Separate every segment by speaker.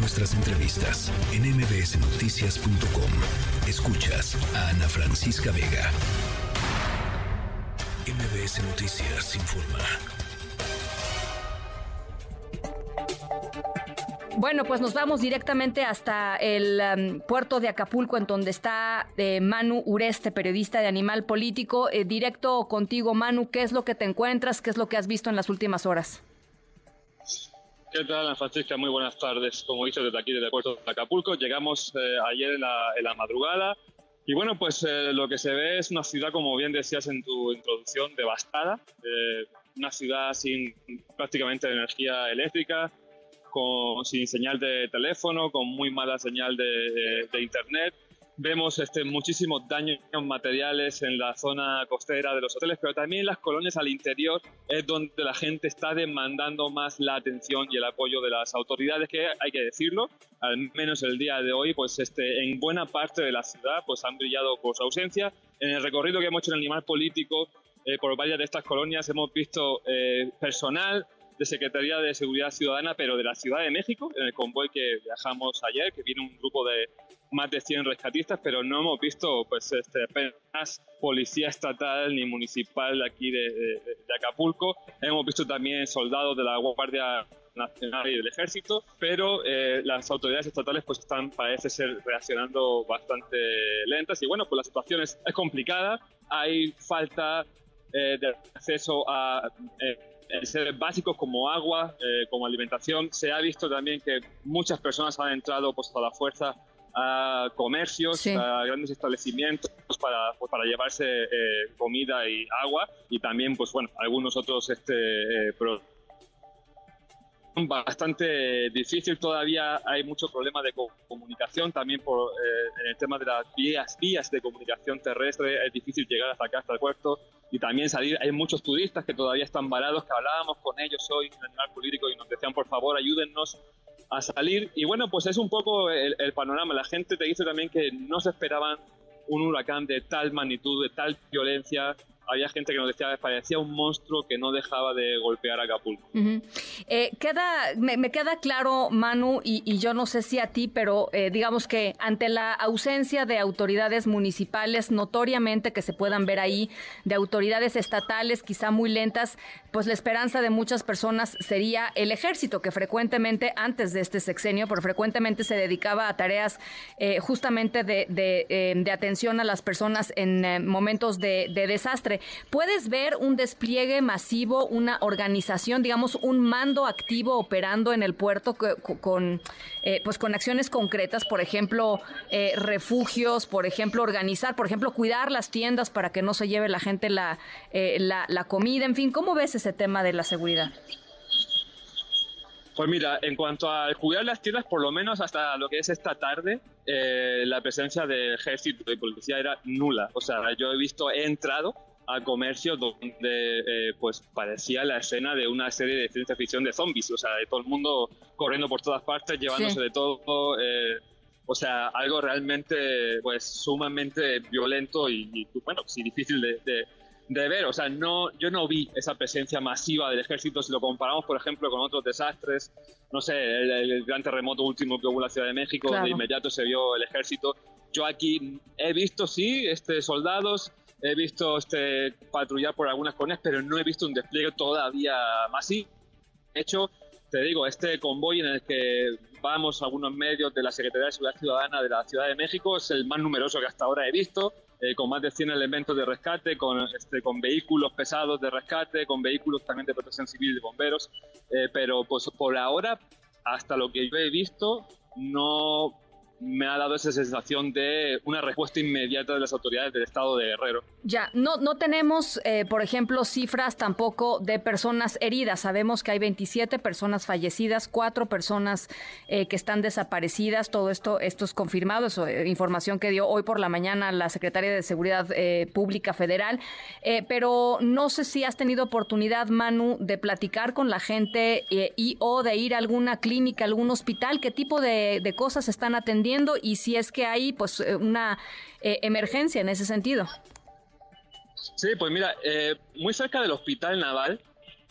Speaker 1: nuestras entrevistas en mbsnoticias.com. Escuchas a Ana Francisca Vega. MBS Noticias informa.
Speaker 2: Bueno, pues nos vamos directamente hasta el um, puerto de Acapulco, en donde está eh, Manu Ureste, periodista de Animal Político. Eh, directo contigo, Manu, ¿qué es lo que te encuentras? ¿Qué es lo que has visto en las últimas horas?
Speaker 3: ¿Qué tal, Ana Francisca? Muy buenas tardes. Como dicho, desde aquí, desde el puerto de Acapulco, llegamos eh, ayer en la, madrugada. Y bueno, pues lo que se ve es una ciudad, como bien decías en tu introducción, devastada. una ciudad sin prácticamente energía eléctrica, con, sin señal de teléfono, con muy mala señal de, internet. Vemos este, muchísimos daños materiales en la zona costera de los hoteles, pero también en las colonias al interior es donde la gente está demandando más la atención y el apoyo de las autoridades, que hay que decirlo, al menos el día de hoy, pues este, en buena parte de la ciudad pues han brillado por su ausencia. En el recorrido que hemos hecho en el animal político eh, por varias de estas colonias hemos visto eh, personal de Secretaría de Seguridad Ciudadana, pero de la Ciudad de México, en el convoy que viajamos ayer, que viene un grupo de más de 100 rescatistas, pero no hemos visto pues este, apenas policía estatal ni municipal de aquí de, Acapulco. Hemos visto también soldados de la Guardia Nacional y del Ejército, pero eh, las autoridades estatales pues están, parece ser, reaccionando bastante lentas y bueno, pues la situación es, complicada, hay falta eh, de acceso a eh, ser básicos como agua, eh, como alimentación. Se ha visto también que muchas personas han entrado pues, a la fuerza a comercios, a grandes establecimientos para, pues, para llevarse eh, comida y agua y también pues bueno algunos otros este eh, bastante difícil todavía hay mucho problema de comunicación también por en el tema de las vías vías de comunicación terrestre es difícil llegar hasta acá hasta el puerto y también salir. Hay muchos turistas que todavía están varados, que hablábamos con ellos hoy en el Animal Político y nos decían, por favor, ayúdennos a salir. Y bueno, pues es un poco el, el panorama. La gente te dice también que no se esperaban un huracán de tal magnitud, de tal violencia, había gente que nos decía que parecía un monstruo que no dejaba de golpear a Acapulco.
Speaker 2: Eh, queda, me, queda claro, Manu, y, yo no sé si a ti, pero eh, digamos que ante la ausencia de autoridades municipales, notoriamente que se puedan ver ahí, de autoridades estatales quizá muy lentas, pues la esperanza de muchas personas sería el ejército, que frecuentemente, antes de este sexenio, pero frecuentemente se dedicaba a tareas eh, justamente de, de, atención a las personas en momentos de desastre puedes ver un despliegue masivo, una organización, digamos, un mando activo operando en el puerto con, eh, pues con acciones concretas, por ejemplo, eh, refugios, por ejemplo, organizar, por ejemplo, cuidar las tiendas para que no se lleve la gente la, eh, la, la comida, en fin, ¿cómo ves ese tema de la seguridad?
Speaker 3: Pues mira, en cuanto a cuidar las tiendas, por lo menos hasta lo que es esta tarde, la presencia del ejército y policía era nula. O sea, yo he visto, he entrado a comercio donde eh, pues parecía la escena de una serie de ciencia ficción de zombies, o sea, de todo el mundo corriendo por todas partes, llevándose de todo, eh, o sea, algo realmente pues sumamente violento y, bueno, sí difícil de, de, ver, o sea, no, yo no vi esa presencia masiva del ejército si lo comparamos, por ejemplo, con otros desastres, no sé, el, gran terremoto último que hubo en la Ciudad de México, de inmediato se vio el ejército. Yo aquí he visto, sí, este, soldados, he visto este patrullar por algunas colonias, pero no he visto un despliegue todavía más. De hecho, te digo, este convoy en el que vamos algunos medios de la Secretaría de Seguridad Ciudadana de la Ciudad de México es el más numeroso que hasta ahora he visto, eh, con más de 100 elementos de rescate, con, este, con vehículos pesados de rescate, con vehículos también de protección civil de bomberos, eh, pero pues por ahora, hasta lo que yo he visto, no me ha dado esa sensación de una respuesta inmediata de las autoridades del estado de Guerrero.
Speaker 2: Ya, no, no tenemos, eh, por ejemplo, cifras tampoco de personas heridas. Sabemos que hay 27 personas fallecidas, cuatro personas eh, que están desaparecidas. Todo esto, esto es confirmado, es eh, información que dio hoy por la mañana la Secretaria de Seguridad Pública Federal. pero no sé si has tenido oportunidad, Manu, de platicar con la gente y o de ir a alguna clínica, algún hospital. ¿Qué tipo de, de cosas están atendiendo? Y si es que hay pues eh, una eh, emergencia en ese sentido.
Speaker 3: Sí, pues mira, eh, muy cerca del hospital naval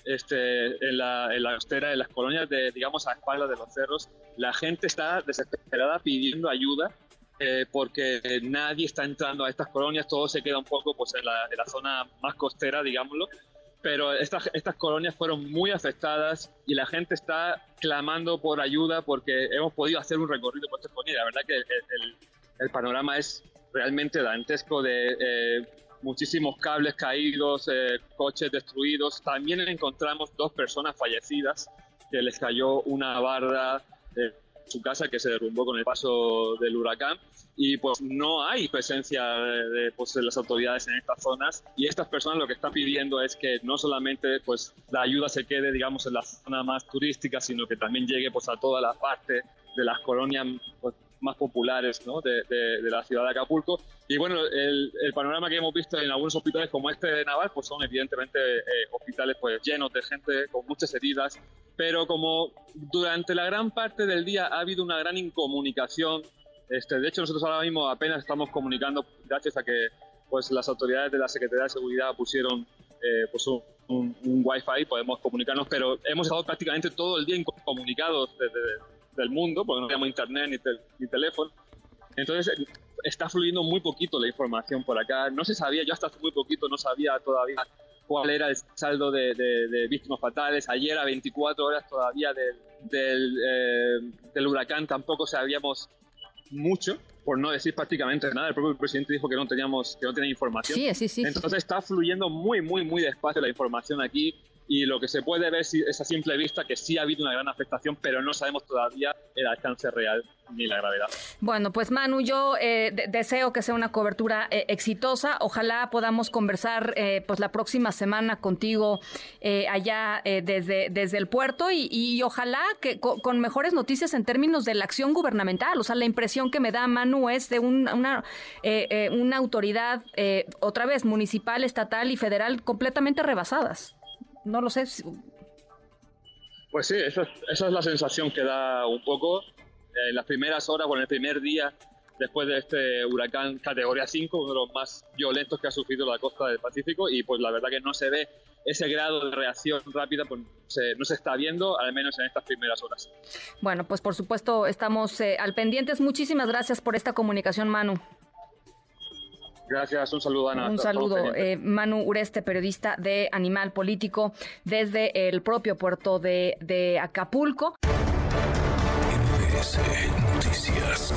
Speaker 3: este, en, la, en la costera, en las colonias de, digamos, a espaldas de los cerros, la gente está desesperada pidiendo ayuda eh, porque nadie está entrando a estas colonias, todo se queda un poco pues, en, la, en la zona más costera, digámoslo, pero estas, estas colonias fueron muy afectadas y la gente está clamando por ayuda porque hemos podido hacer un recorrido por estas colonias. La verdad que el, el, panorama es realmente dantesco de eh, muchísimos cables caídos, eh, coches destruidos. También encontramos dos personas fallecidas que les cayó una barda de su casa que se derrumbó con el paso del huracán. Y pues no hay presencia de, pues, de, las autoridades en estas zonas. Y estas personas lo que están pidiendo es que no solamente pues la ayuda se quede digamos en la zona más turística sino que también llegue pues a toda la parte de las colonias pues, más populares ¿no? de, de, la ciudad de Acapulco. Y bueno el, el, panorama que hemos visto en algunos hospitales como este de Naval pues son evidentemente eh, hospitales pues llenos de gente con muchas heridas pero como durante la gran parte del día ha habido una gran incomunicación este, de hecho, nosotros ahora mismo apenas estamos comunicando gracias a que pues, las autoridades de la Secretaría de Seguridad pusieron eh, pues, un, un, un, Wi-Fi, podemos comunicarnos, pero hemos estado prácticamente todo el día incomunicados desde del mundo, porque no tenemos internet ni, te, ni teléfono. Entonces, está fluyendo muy poquito la información por acá. No se sabía, yo hasta hace muy poquito no sabía todavía cuál era el saldo de, de, de víctimas fatales. Ayer a 24 horas todavía del, del, eh, del huracán tampoco sabíamos mucho, por no decir prácticamente nada. El propio presidente dijo que no teníamos, que no tenía información.
Speaker 2: Sí, sí, sí.
Speaker 3: Entonces está fluyendo muy, muy, muy despacio la información aquí y lo que se puede ver es a simple vista que sí ha habido una gran afectación, pero no sabemos todavía el alcance real ni la gravedad.
Speaker 2: Bueno, pues Manu, yo eh, de deseo que sea una cobertura eh, exitosa. Ojalá podamos conversar eh, pues la próxima semana contigo eh, allá eh, desde, desde el puerto y, y ojalá que con, mejores noticias en términos de la acción gubernamental. O sea, la impresión que me da Manu es de un, una, una autoridad, otra vez, municipal, estatal y federal completamente rebasadas no lo sé.
Speaker 3: Pues sí, esa, esa, es la sensación que da un poco. En las primeras horas, bueno, el primer día después de este huracán categoría 5, uno de los más violentos que ha sufrido la costa del Pacífico, y pues la verdad que no se ve ese grado de reacción rápida, pues se, no se está viendo, al menos en estas primeras horas.
Speaker 2: Bueno, pues por supuesto estamos eh, al pendientes. Muchísimas gracias por esta comunicación, Manu.
Speaker 3: Gracias, un saludo, Ana.
Speaker 2: Un saludo, eh, Manu Ureste, periodista de Animal Político, desde el propio puerto de, de Acapulco.
Speaker 1: Noticias.